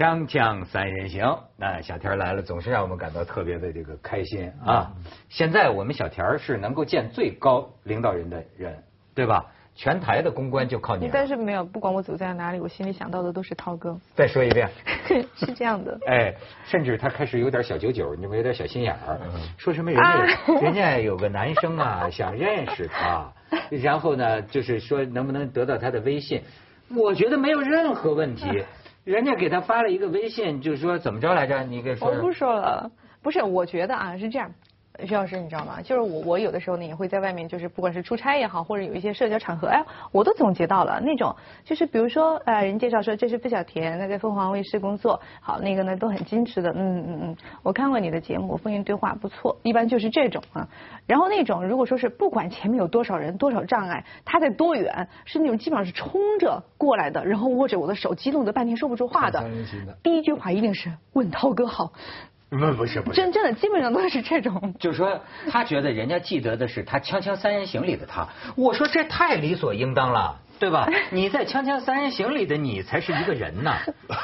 锵锵三人行，那小田来了，总是让我们感到特别的这个开心啊！现在我们小田是能够见最高领导人的人，对吧？全台的公关就靠你了。但是没有，不管我走在哪里，我心里想到的都是涛哥。再说一遍，是这样的。哎，甚至他开始有点小九九，你们有点小心眼儿，说什么人家 人家有个男生啊想认识他，然后呢就是说能不能得到他的微信？我觉得没有任何问题。人家给他发了一个微信，就是说怎么着来着？你给说。我不说了，不是，我觉得啊是这样。徐老师，你知道吗？就是我，我有的时候呢也会在外面，就是不管是出差也好，或者有一些社交场合，哎，我都总结到了那种，就是比如说，呃，人介绍说这是付小田，那在凤凰卫视工作，好，那个呢都很矜持的，嗯嗯嗯，我看过你的节目，风云对话不错，一般就是这种啊。然后那种如果说是不管前面有多少人、多少障碍，他在多远，是那种基本上是冲着过来的，然后握着我的手，激动的半天说不出话的，第一句话一定是问涛哥好。不不是不是，真正的基本上都是这种。就是说，他觉得人家记得的是他《锵锵三人行》里的他。我说这太理所应当了，对吧？你在《锵锵三人行》里的你才是一个人呢。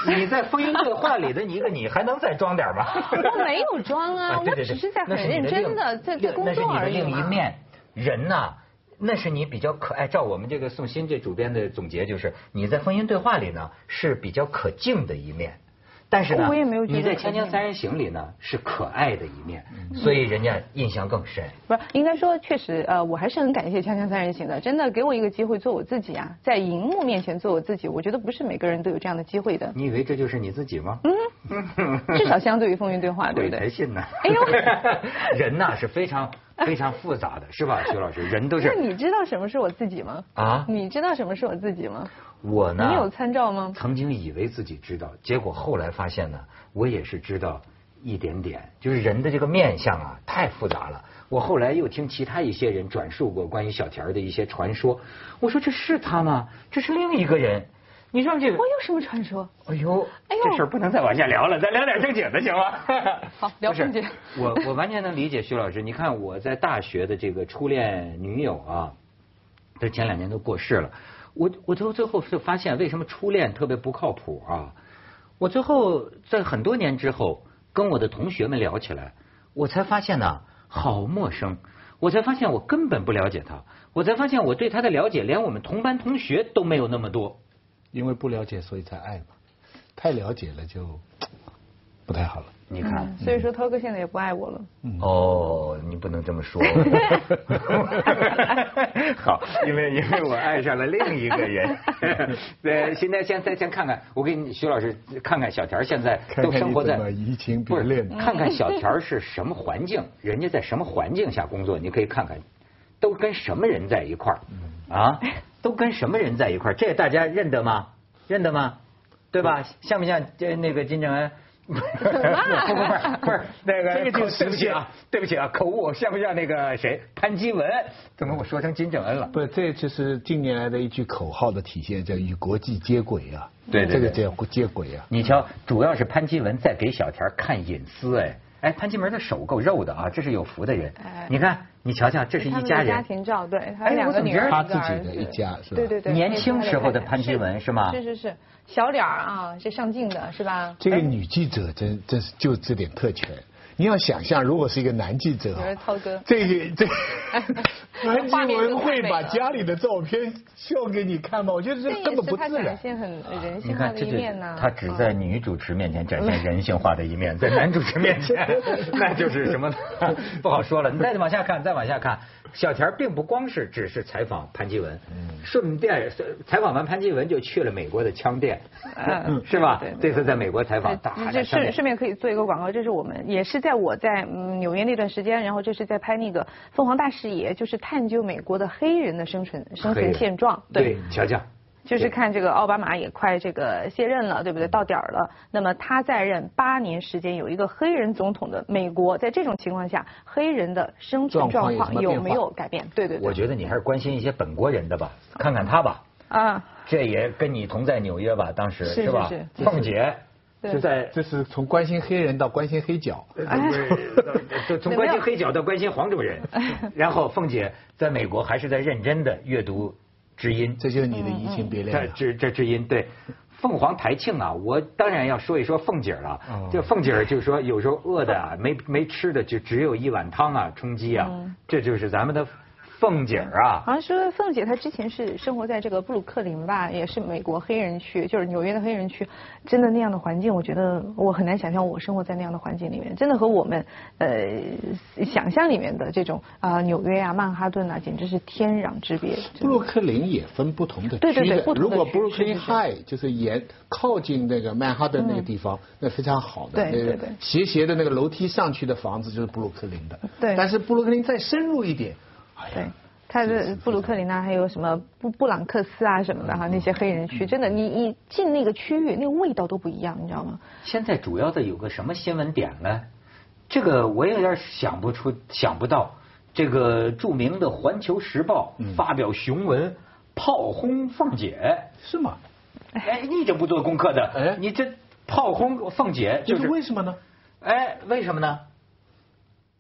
你在《风云对话》里的一个你，还能再装点吗？我 没有装啊，我只是在很认真的在在工作而已那是你的另一面，人呐，那是你比较可爱。照我们这个宋鑫这主编的总结，就是你在《风云对话》里呢是比较可敬的一面。但是呢，你在《锵锵三人行》里呢是可爱的一面，所以人家印象更深。不是，应该说确实，呃，我还是很感谢《锵锵三人行》的，真的给我一个机会做我自己啊，在荧幕面前做我自己，我觉得不是每个人都有这样的机会的。你以为这就是你自己吗？嗯，至少相对于风云对话，对不对？才信呢。哎呦，人呐是非常非常复杂的，是吧，徐老师？人都是。那你知道什么是我自己吗？啊？你知道什么是我自己吗？我呢？你有参照吗？曾经以为自己知道，结果后来发现呢，我也是知道一点点。就是人的这个面相啊，太复杂了。我后来又听其他一些人转述过关于小田的一些传说，我说这是他吗？这是另一个人。你说这个？我有什么传说？哎呦，哎呦，这事儿不能再往下聊了，咱聊点正经的行吗？好，聊正经。我我完全能理解徐老师。你看我在大学的这个初恋女友啊，这前两年都过世了。我我最后最后就发现，为什么初恋特别不靠谱啊？我最后在很多年之后跟我的同学们聊起来，我才发现呢，好陌生。我才发现我根本不了解他。我才发现我对他的了解，连我们同班同学都没有那么多。因为不了解，所以才爱嘛。太了解了就不太好了。你看，所以说涛哥现在也不爱我了。哦，你不能这么说。好，因为因为我爱上了另一个人。对，现在先再先看看，我给你徐老师看看小田现在都生活在移情别恋。看看小田是什么环境，人家在什么环境下工作，你可以看看，都跟什么人在一块儿啊？都跟什么人在一块儿？这大家认得吗？认得吗？对吧？像不像这那个金正恩？不不不不是 那个，对不起啊，对不起啊，口误，像不像那个谁潘基文？怎么我说成金正恩了？不，这就是近年来的一句口号的体现，叫与国际接轨啊。对对，这个叫接轨啊。你瞧，主要是潘基文在给小田看隐私哎。哎，潘金文的手够肉的啊，这是有福的人。你看，你瞧瞧，这是一家人。家庭照，对，还有两个女儿，他自己的一家是吧？对对对，年轻时候的潘基文是吗？是是是，小脸儿啊，是上镜的是吧？这个女记者真真是就这点特权。你要想象，如果是一个男记者，涛哥这个这潘基文会把家里的照片秀给你看吗？我觉得这根本不自然。现很人性化的一面呢。他只在女主持面前展现 人性化的一面，在男主持面前那就是什么 不好说了。你再往下看，再往下看，小田并不光是只是采访潘基文，顺便采访完潘基文就去了美国的枪店，是吧？这次在美国采访，这顺顺便可以做一个广告，这是我们也是。在我在纽约那段时间，然后这是在拍那个《凤凰大视野》，就是探究美国的黑人的生存生存现状。对，瞧瞧，就是看这个奥巴马也快这个卸任了，对不对？到点儿了。那么他在任八年时间，有一个黑人总统的美国，在这种情况下，黑人的生存状况有没有改变？对对对。我觉得你还是关心一些本国人的吧，看看他吧。啊。这也跟你同在纽约吧？当时是吧？凤姐。就在，这是从关心黑人到关心黑脚，就 从关心黑脚到关心黄种人，然后凤姐在美国还是在认真的阅读知音，这就是你的移情别恋。这这知音对，凤凰台庆啊，我当然要说一说凤姐了。这凤姐就是说，有时候饿的啊，没没吃的，就只有一碗汤啊，充饥啊，这就是咱们的。凤姐儿啊，好像说凤姐她之前是生活在这个布鲁克林吧，也是美国黑人区，就是纽约的黑人区，真的那样的环境，我觉得我很难想象我生活在那样的环境里面，真的和我们呃想象里面的这种啊纽约啊曼哈顿啊，简直是天壤之别。布鲁克林也分不同的区对对对，如果布鲁克林 High 就是沿靠近那个曼哈顿那个地方，那非常好的，对对对，斜斜的那个楼梯上去的房子就是布鲁克林的。对，但是布鲁克林再深入一点。对，他的布鲁克林啊，还有什么布布朗克斯啊什么的哈，那些黑人区，真的，你你进那个区域，那个味道都不一样，你知道吗？现在主要的有个什么新闻点呢？这个我有点想不出，想不到。这个著名的《环球时报》发表雄文，炮轰凤姐，是吗？哎，你这不做功课的，哎，你这炮轰凤姐，就是为什么呢？哎，为什么呢？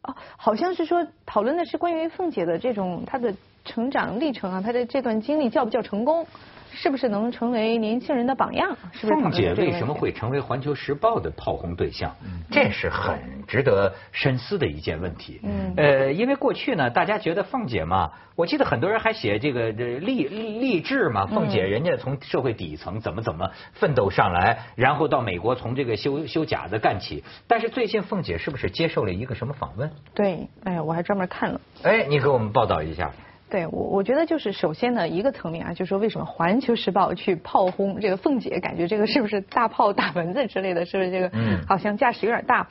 哦，好像是说讨论的是关于凤姐的这种她的成长历程啊，她的这段经历叫不叫成功？是不是能成为年轻人的榜样？凤姐为什么会成为《环球时报》的炮轰对象？这是很值得深思的一件问题。呃，因为过去呢，大家觉得凤姐嘛，我记得很多人还写这个励励志嘛，凤姐人家从社会底层怎么怎么奋斗上来，然后到美国从这个修修假的干起。但是最近凤姐是不是接受了一个什么访问？对，哎，我还专门看了。哎，你给我们报道一下。对，我我觉得就是首先呢，一个层面啊，就是说为什么《环球时报》去炮轰这个凤姐，感觉这个是不是大炮打蚊子之类的，是不是这个？嗯。好像架势有点大，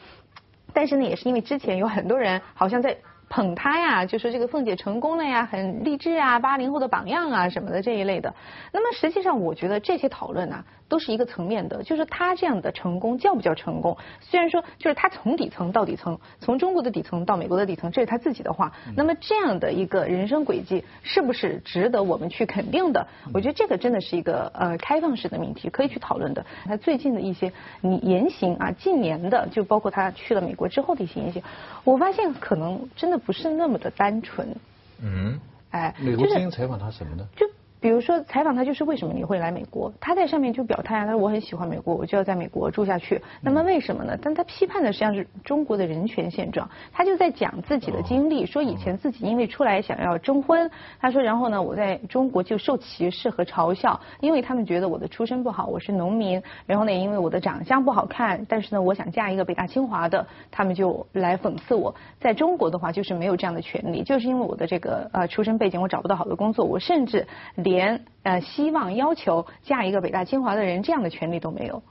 但是呢，也是因为之前有很多人好像在捧她呀，就说这个凤姐成功了呀，很励志啊，八零后的榜样啊什么的这一类的。那么实际上，我觉得这些讨论呢。都是一个层面的，就是他这样的成功叫不叫成功？虽然说就是他从底层到底层，从中国的底层到美国的底层，这是他自己的话。那么这样的一个人生轨迹，是不是值得我们去肯定的？我觉得这个真的是一个呃开放式的命题，可以去讨论的。他最近的一些你言行啊，近年的就包括他去了美国之后的一些言行，我发现可能真的不是那么的单纯。嗯，哎，美国之音采访他什么呢？就。比如说采访他就是为什么你会来美国？他在上面就表态啊，他说我很喜欢美国，我就要在美国住下去。那么为什么呢？但他批判的实际上是中国的人权现状。他就在讲自己的经历，说以前自己因为出来想要征婚，他说然后呢我在中国就受歧视和嘲笑，因为他们觉得我的出身不好，我是农民。然后呢因为我的长相不好看，但是呢我想嫁一个北大清华的，他们就来讽刺我。在中国的话就是没有这样的权利，就是因为我的这个呃出身背景，我找不到好的工作，我甚至连。连呃希望要求嫁一个北大清华的人这样的权利都没有，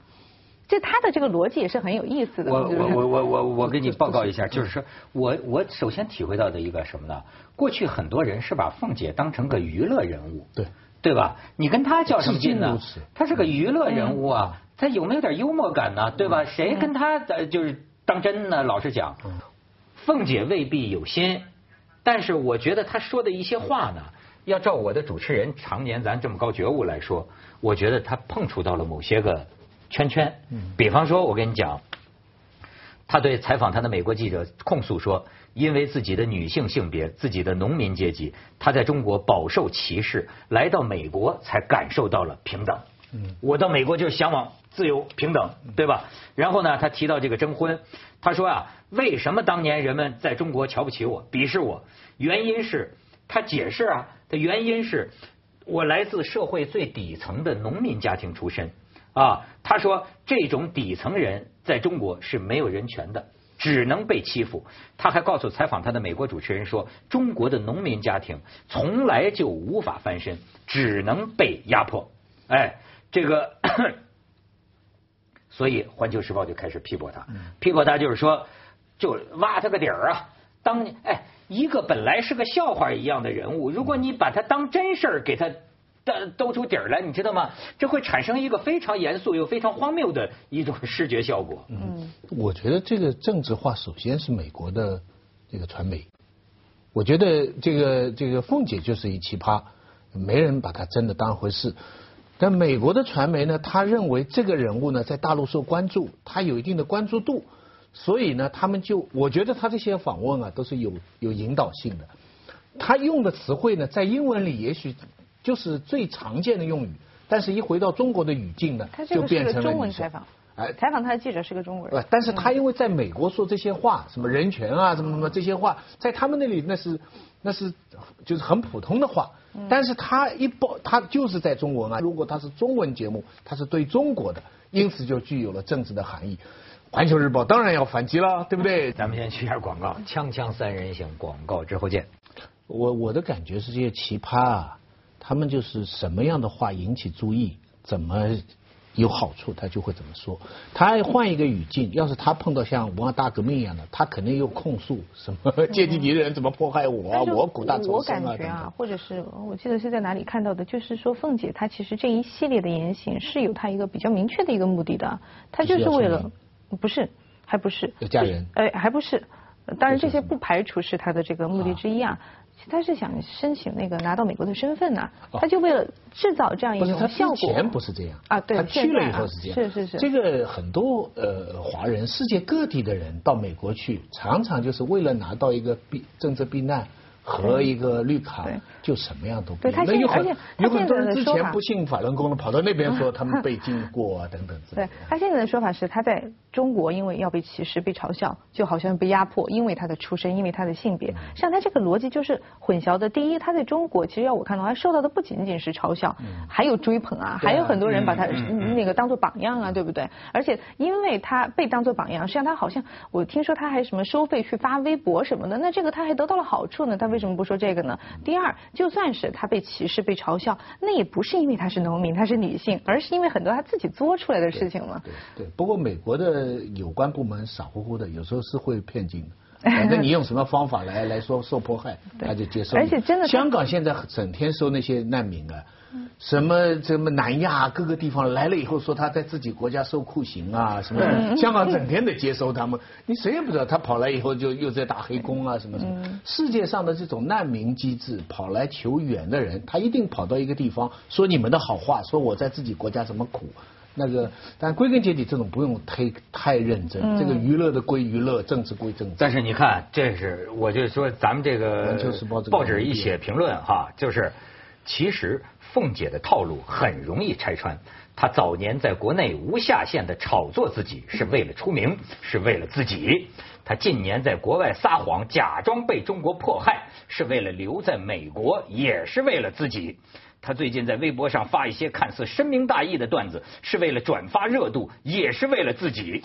就他的这个逻辑也是很有意思的。我我我我我我给你报告一下，就是说我我首先体会到的一个什么呢？过去很多人是把凤姐当成个娱乐人物，对对吧？你跟他较什么劲呢？他是个娱乐人物啊，他有没有点幽默感呢？对吧？谁跟他就是当真呢？老实讲，凤姐未必有心，但是我觉得她说的一些话呢。要照我的主持人常年咱这么高觉悟来说，我觉得他碰触到了某些个圈圈。比方说，我跟你讲，他对采访他的美国记者控诉说，因为自己的女性性别、自己的农民阶级，他在中国饱受歧视，来到美国才感受到了平等。我到美国就是向往自由平等，对吧？然后呢，他提到这个征婚，他说啊，为什么当年人们在中国瞧不起我、鄙视我？原因是。他解释啊，的原因是，我来自社会最底层的农民家庭出身啊。他说，这种底层人在中国是没有人权的，只能被欺负。他还告诉采访他的美国主持人说，中国的农民家庭从来就无法翻身，只能被压迫。哎，这个，所以《环球时报》就开始批驳他，批驳他就是说，就挖他个底儿啊。当年，哎。一个本来是个笑话一样的人物，如果你把他当真事儿给他兜兜出底儿来，你知道吗？这会产生一个非常严肃又非常荒谬的一种视觉效果。嗯，我觉得这个政治化首先是美国的这个传媒。我觉得这个这个凤姐就是一奇葩，没人把她真的当回事。但美国的传媒呢，他认为这个人物呢在大陆受关注，他有一定的关注度。所以呢，他们就我觉得他这些访问啊都是有有引导性的。他用的词汇呢，在英文里也许就是最常见的用语，但是一回到中国的语境呢，就变成了中文采访。哎，采访他的记者是个中国人。但是他因为在美国说这些话，什么人权啊，什么什么这些话，在他们那里那是那是就是很普通的话。但是他一报，他就是在中文啊。如果他是中文节目，他是对中国的，因此就具有了政治的含义。环球日报当然要反击了，对不对？咱们先去一下广告，锵锵三人行广告之后见。我我的感觉是这些奇葩啊，他们就是什么样的话引起注意，怎么。有好处，他就会怎么说。他换一个语境，要是他碰到像文化大革命一样的，他肯定又控诉什么阶级敌人怎么迫害我，我苦大仇深啊我感觉啊，或者是我记得是在哪里看到的，就是说凤姐她其实这一系列的言行是有她一个比较明确的一个目的的，她就是为了不是还不是要嫁人哎还不是，当然这些不排除是他的这个目的之一啊。他是想申请那个拿到美国的身份呢，他就为了制造这样一种效果。之前不是这样啊，对，他去了以后是这样。是是是。这个很多呃华人，世界各地的人到美国去，常常就是为了拿到一个避政治避难。和一个绿卡就什么样都不。那有很有很多人之前不信法轮功的，跑到那边说他们被禁过啊等等。对他现在的说法是，他在中国因为要被歧视、被嘲笑，就好像被压迫，因为他的出身，因为他的性别。像他这个逻辑就是混淆的。第一，他在中国其实要我看到，他受到的不仅仅是嘲笑，还有追捧啊，还有很多人把他那个当做榜样啊，对不对？而且因为他被当做榜样，实际上他好像我听说他还什么收费去发微博什么的，那这个他还得到了好处呢，他。为什么不说这个呢？第二，就算是他被歧视、被嘲笑，那也不是因为他是农民，他是女性，而是因为很多他自己做出来的事情嘛。对，不过美国的有关部门傻乎乎的，有时候是会骗进的。反正 你用什么方法来来说受迫害，他就接受。而且真的，香港现在整天收那些难民啊。什么什么南亚各个地方来了以后，说他在自己国家受酷刑啊，什么香港整天的接收他们，你谁也不知道他跑来以后就又在打黑工啊什么什么。世界上的这种难民机制，跑来求援的人，他一定跑到一个地方说你们的好话，说我在自己国家怎么苦。那个，但归根结底，这种不用太太认真。这个娱乐的归娱乐，政治归政治。但是你看，这是我就说咱们这个报纸一写评论哈，就是其实。凤姐的套路很容易拆穿。她早年在国内无下限的炒作自己，是为了出名，是为了自己；她近年在国外撒谎，假装被中国迫害，是为了留在美国，也是为了自己。他最近在微博上发一些看似深明大义的段子，是为了转发热度，也是为了自己。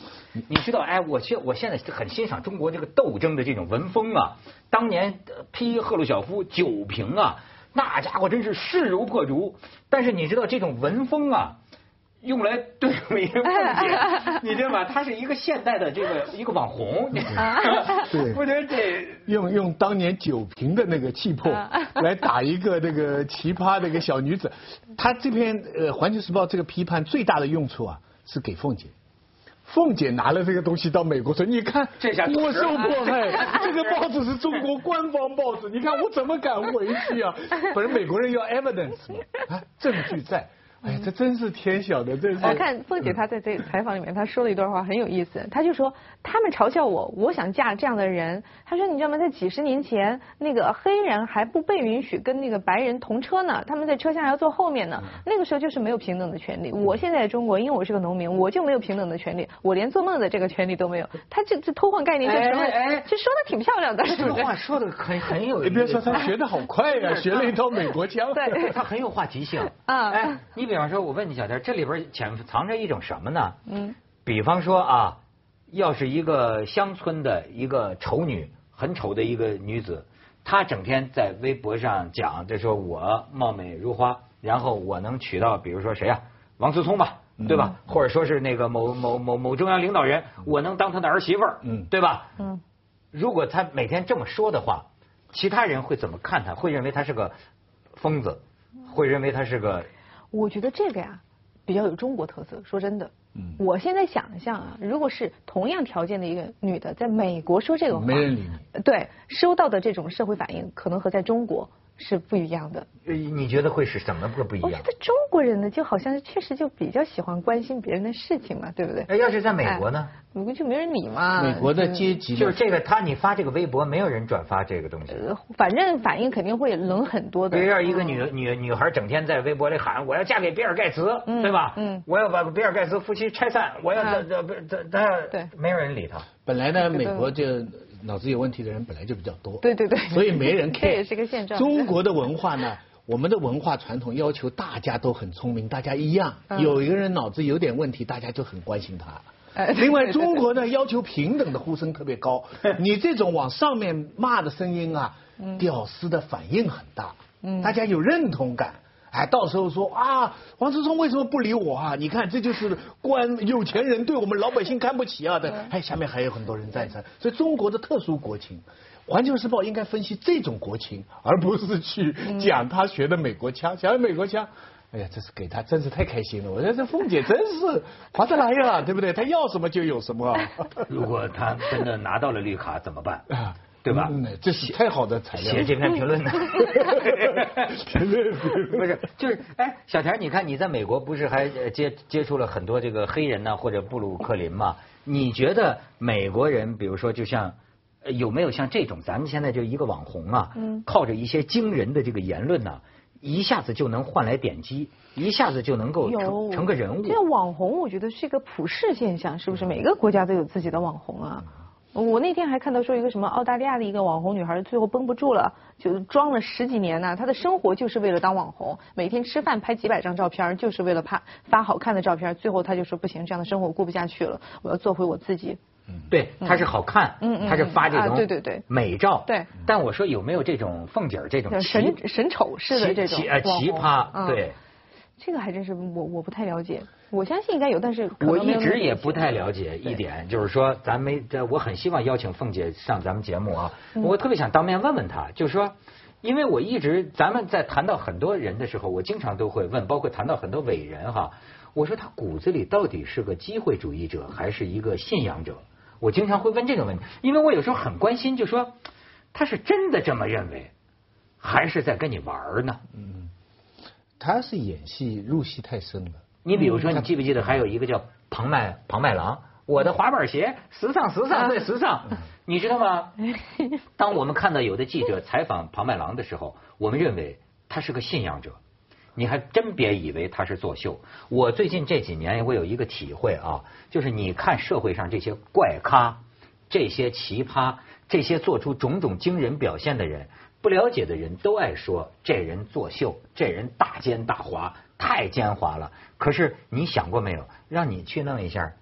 你知道，哎，我现我现在很欣赏中国这个斗争的这种文风啊。当年批赫鲁晓夫酒瓶啊。那家伙真是势如破竹，但是你知道这种文风啊，用来对付一个凤姐，你知道吗？他是一个现代的这个 一个网红，对，我觉得这用用当年酒瓶的那个气魄来打一个那个奇葩的一个小女子，他这篇呃《环球时报》这个批判最大的用处啊，是给凤姐。凤姐拿了这个东西到美国说：“你看，这下我受迫害，这个报纸是中国官方报纸，你看我怎么敢回去啊？不是美国人要 evidence 吗？啊，证据在。”哎，这真是天晓得，真是。我看凤姐她在这采访里面，她说了一段话很有意思。她就说，他们嘲笑我，我想嫁这样的人。她说，你知道吗？在几十年前，那个黑人还不被允许跟那个白人同车呢，他们在车厢还要坐后面呢。那个时候就是没有平等的权利。我现在中国，因为我是个农民，我就没有平等的权利，我连做梦的这个权利都没有。她这这偷换概念，这时候其实说的挺漂亮的，这话说的很很有。你别说她学的好快呀，学了一套美国腔。对，她很有话题性。啊，哎，你。比方说，我问你小天，这里边潜藏着一种什么呢？嗯，比方说啊，要是一个乡村的一个丑女，很丑的一个女子，她整天在微博上讲，就说我貌美如花，然后我能娶到，比如说谁呀，王思聪吧，对吧？或者说是那个某某某某中央领导人，我能当他的儿媳妇儿，嗯，对吧？嗯，如果他每天这么说的话，其他人会怎么看他？会认为他是个疯子，会认为他是个。我觉得这个呀，比较有中国特色。说真的，我现在想象啊，如果是同样条件的一个女的，在美国说这个话，没人理你。对，收到的这种社会反应，可能和在中国是不一样的。你觉得会是怎么个不一样？我觉得中国人呢，就好像确实就比较喜欢关心别人的事情嘛，对不对？哎，要是在美国呢？美国就没人理嘛。美国的阶级就是这个，他你发这个微博，没有人转发这个东西。反正反应肯定会冷很多的。比如要一个女女女孩整天在微博里喊我要嫁给比尔盖茨，对吧？嗯。我要把比尔盖茨夫妻拆散，我要这这这这，对，没有人理他。本来呢，美国就。脑子有问题的人本来就比较多，对对对，所以没人 care。这也是个现状。中国的文化呢，我们的文化传统要求大家都很聪明，大家一样。有一个人脑子有点问题，大家就很关心他。另外，中国呢要求平等的呼声特别高，你这种往上面骂的声音啊，屌丝的反应很大，大家有认同感。哎，到时候说啊，王思聪为什么不理我啊？你看，这就是官有钱人对我们老百姓看不起啊的。哎，下面还有很多人赞成。所以中国的特殊国情，《环球时报》应该分析这种国情，而不是去讲他学的美国腔。讲美国腔，哎呀，这是给他真是太开心了。我觉得这凤姐真是划得来呀，对不对？他要什么就有什么。如果他真的拿到了绿卡怎么办？对吧？这是太好的材料。写这篇评论呢？不是，就是哎，小田，你看你在美国不是还接接触了很多这个黑人呢，或者布鲁克林嘛？你觉得美国人，比如说，就像有没有像这种，咱们现在就一个网红啊，靠着一些惊人的这个言论呢，一下子就能换来点击，一下子就能够成成个人物。这个网红，我觉得是一个普世现象，是不是？每个国家都有自己的网红啊。我那天还看到说一个什么澳大利亚的一个网红女孩最后绷不住了，就装了十几年呢。她的生活就是为了当网红，每天吃饭拍几百张照片，就是为了拍发好看的照片。最后她就说不行，这样的生活我过不下去了，我要做回我自己。对，她是好看，嗯她是发这种对对对美照。对。但我说有没有这种凤姐这种神神丑式的这种奇葩？对。这个还真是我我不太了解。我相信应该有，但是我一直也不太了解一点，就是说咱没，我很希望邀请凤姐上咱们节目啊，我特别想当面问问她，就是说，因为我一直咱们在谈到很多人的时候，我经常都会问，包括谈到很多伟人哈，我说他骨子里到底是个机会主义者还是一个信仰者？我经常会问这个问题，因为我有时候很关心，就说他是真的这么认为，还是在跟你玩呢？嗯，他是演戏入戏太深了。你比如说，你记不记得还有一个叫庞麦庞麦郎？我的滑板鞋时尚时尚最时尚，你知道吗？当我们看到有的记者采访庞麦郎的时候，我们认为他是个信仰者。你还真别以为他是作秀。我最近这几年我有一个体会啊，就是你看社会上这些怪咖、这些奇葩、这些做出种种惊人表现的人，不了解的人都爱说这人作秀，这人大奸大猾。太奸猾了，可是你想过没有？让你去弄一下，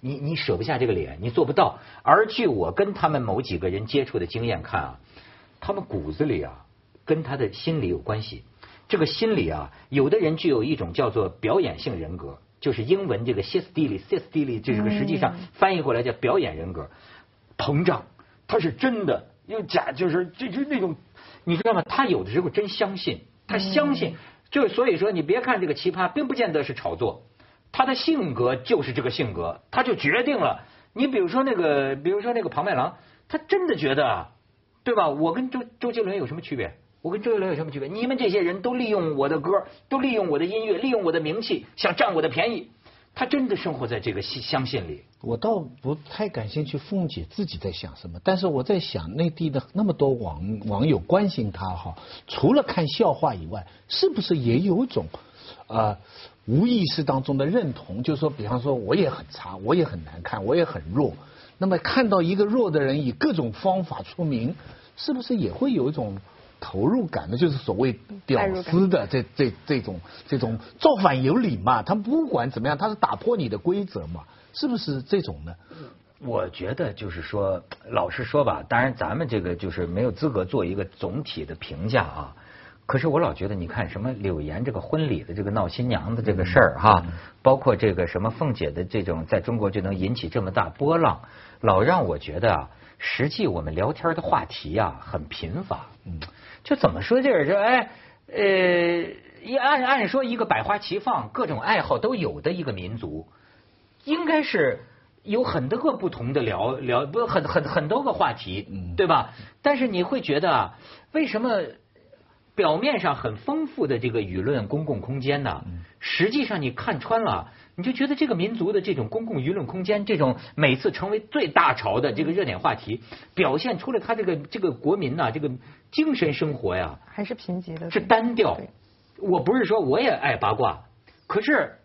你你舍不下这个脸，你做不到。而据我跟他们某几个人接触的经验看啊，他们骨子里啊，跟他的心理有关系。这个心理啊，有的人具有一种叫做表演性人格，就是英文这个 y s i s t i l y 这个实际上翻译过来叫表演人格，膨胀，他是真的，又假，就是就就那种，你知道吗？他有的时候真相信，他相信。就所以说，你别看这个奇葩，并不见得是炒作，他的性格就是这个性格，他就决定了。你比如说那个，比如说那个庞麦郎，他真的觉得，对吧？我跟周周杰伦有什么区别？我跟周杰伦有什么区别？你们这些人都利用我的歌，都利用我的音乐，利用我的名气，想占我的便宜。他真的生活在这个相信里。我倒不太感兴趣，凤姐自己在想什么。但是我在想，内地的那么多网网友关心她哈，除了看笑话以外，是不是也有种啊无意识当中的认同？就是说，比方说，我也很差，我也很难看，我也很弱。那么看到一个弱的人以各种方法出名，是不是也会有一种？投入感的，就是所谓屌丝的这这这种这种造反有理嘛？他不管怎么样，他是打破你的规则嘛？是不是这种呢？我觉得就是说，老实说吧，当然咱们这个就是没有资格做一个总体的评价啊。可是我老觉得，你看什么柳岩这个婚礼的这个闹新娘的这个事儿哈，包括这个什么凤姐的这种在中国就能引起这么大波浪，老让我觉得啊，实际我们聊天的话题啊很贫乏。嗯。就怎么说就是说，哎，呃，一按按说一个百花齐放、各种爱好都有的一个民族，应该是有很多个不同的聊聊，不很很很多个话题，对吧？但是你会觉得啊，为什么表面上很丰富的这个舆论公共空间呢，实际上你看穿了，你就觉得这个民族的这种公共舆论空间，这种每次成为最大潮的这个热点话题，表现出了他这个这个国民呐，这个精神生活呀，还是贫瘠的，是单调。我不是说我也爱八卦，可是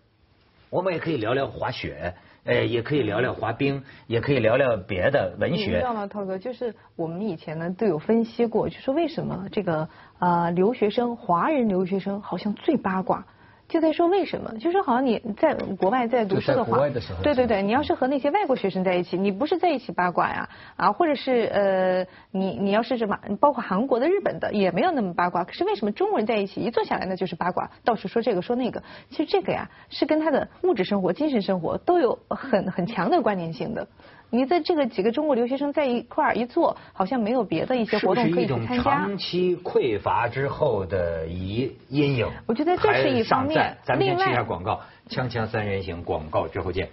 我们也可以聊聊滑雪。呃，也可以聊聊滑冰，也可以聊聊别的文学。你知道吗，涛哥？就是我们以前呢都有分析过，就说为什么这个啊留学生，华人留学生好像最八卦。就在说为什么，就是好像你在国外在读书的话，对对对，你要是和那些外国学生在一起，你不是在一起八卦呀啊，或者是呃，你你要是什么，包括韩国的、日本的，也没有那么八卦。可是为什么中国人在一起一坐下来呢就是八卦，到处说这个说那个？其实这个呀，是跟他的物质生活、精神生活都有很很强的关联性的。你在这个几个中国留学生在一块儿一坐，好像没有别的一些活动可以去参加。长期匮乏之后的一阴影。我觉得这是一方面。咱们先去一下广告，锵锵三人行广告之后见。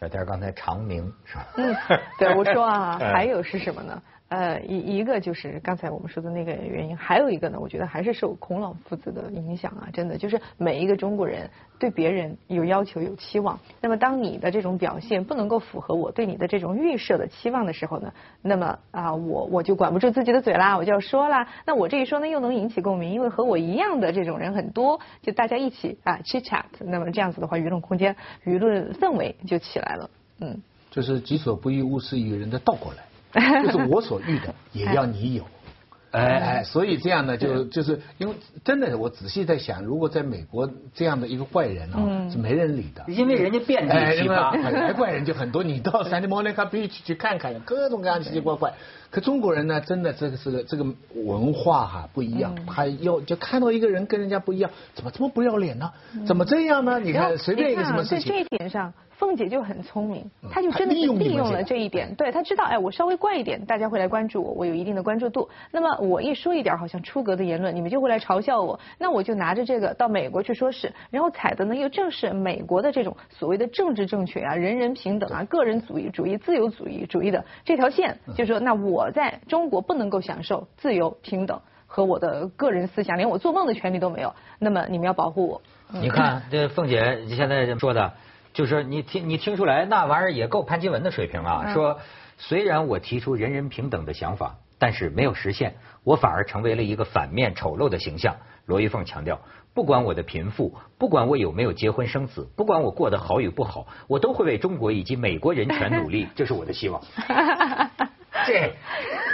小天刚才长鸣是吧？嗯，对，我说啊，还有是什么呢？呃，一一个就是刚才我们说的那个原因，还有一个呢，我觉得还是受孔老夫子的影响啊，真的就是每一个中国人对别人有要求有期望，那么当你的这种表现不能够符合我对你的这种预设的期望的时候呢，那么啊我我就管不住自己的嘴啦，我就要说啦，那我这一说呢又能引起共鸣，因为和我一样的这种人很多，就大家一起啊 chit chat，那么这样子的话，舆论空间、舆论氛围就起来了，嗯，就是己所不欲，勿施于人的倒过来。就是我所遇的，也要你有，哎哎，所以这样呢，就就是因为真的，我仔细在想，如果在美国这样的一个怪人啊，是没人理的，因为人家遍地奇葩，本来怪人就很多，你到 San Monica Beach 去看看，各种各样奇奇怪怪。可中国人呢，真的这个是个这个文化哈不一样，他要就看到一个人跟人家不一样，怎么这么不要脸呢？怎么这样呢？你看随便一个什么事情，在这一点上。凤姐就很聪明，她就真的是利用了这一点，对她知道，哎，我稍微怪一点，大家会来关注我，我有一定的关注度。那么我一说一点好像出格的言论，你们就会来嘲笑我。那我就拿着这个到美国去说事，然后踩的呢又正是美国的这种所谓的政治正确啊、人人平等啊、个人主义主义、自由主义主义的这条线，就说那我在中国不能够享受自由平等和我的个人思想，连我做梦的权利都没有。那么你们要保护我。你看这凤姐现在说的。就是你听你听出来那玩意儿也够潘金文的水平啊！说虽然我提出人人平等的想法，但是没有实现，我反而成为了一个反面丑陋的形象。罗玉凤强调，不管我的贫富，不管我有没有结婚生子，不管我过得好与不好，我都会为中国以及美国人权努力，这是我的希望。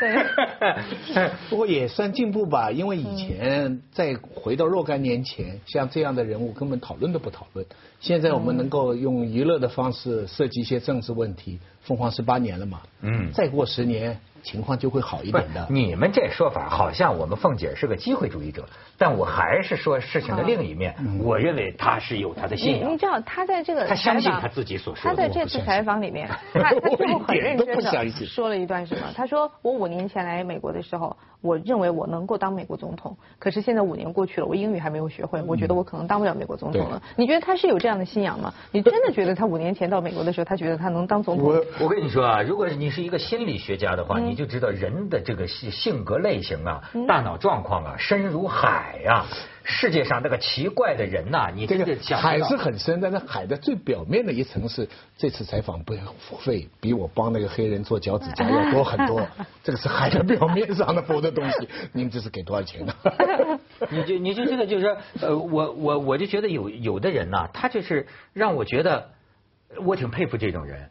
对，不过也算进步吧，因为以前再回到若干年前，像这样的人物根本讨论都不讨论。现在我们能够用娱乐的方式涉及一些政治问题，凤凰十八年了嘛，嗯，再过十年。情况就会好一点的。你们这说法好像我们凤姐是个机会主义者，但我还是说事情的另一面。我认为他是有他的信仰。你知道他在这个他相信他自己所说的。他在这次采访里面，他 他最后很认真的说了一段什么？他说：“我五年前来美国的时候，我认为我能够当美国总统。可是现在五年过去了，我英语还没有学会，我觉得我可能当不了美国总统了。你觉得他是有这样的信仰吗？你真的觉得他五年前到美国的时候，他觉得他能当总统？我我跟你说啊，如果你是一个心理学家的话，你。你就知道人的这个性性格类型啊，大脑状况啊，深如海呀。世界上那个奇怪的人呐，你这个海是很深，但是海的最表面的一层是这次采访不费比我帮那个黑人做脚趾甲要多很多。这个是海的表面上的薄的东西，您这是给多少钱呢？你就你就这个就是呃，我我我就觉得有有的人呐，他就是让我觉得我挺佩服这种人。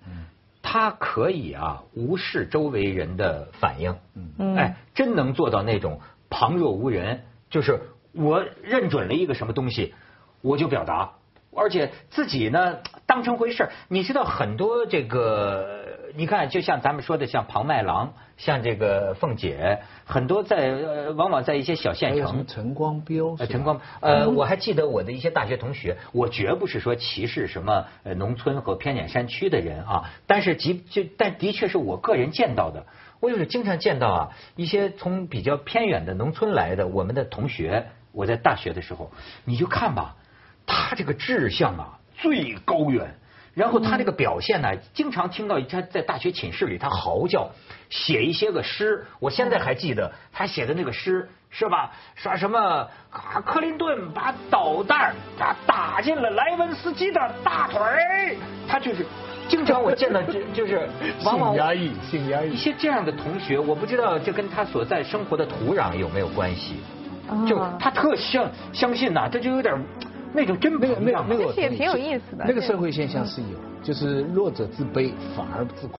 他可以啊，无视周围人的反应，嗯，哎，真能做到那种旁若无人，就是我认准了一个什么东西，我就表达，而且自己呢当成回事儿你知道很多这个。你看，就像咱们说的，像庞麦郎，像这个凤姐，很多在呃，往往在一些小县城。陈光标。陈光，呃，我还记得我的一些大学同学，我绝不是说歧视什么呃农村和偏远山区的人啊，但是即就但的确是我个人见到的，我就是经常见到啊一些从比较偏远的农村来的我们的同学，我在大学的时候，你就看吧，他这个志向啊最高远。然后他这个表现呢，经常听到他在大学寝室里他嚎叫，写一些个诗。我现在还记得他写的那个诗是吧？说什么啊？克林顿把导弹打打进了莱文斯基的大腿，他就是经常我见到就就是往往压抑，性压抑一些这样的同学，我不知道这跟他所在生活的土壤有没有关系？就他特相相信呐，这就有点那种真没有那个那个也挺有意思的。那个社会现象是有，就是弱者自卑反而自。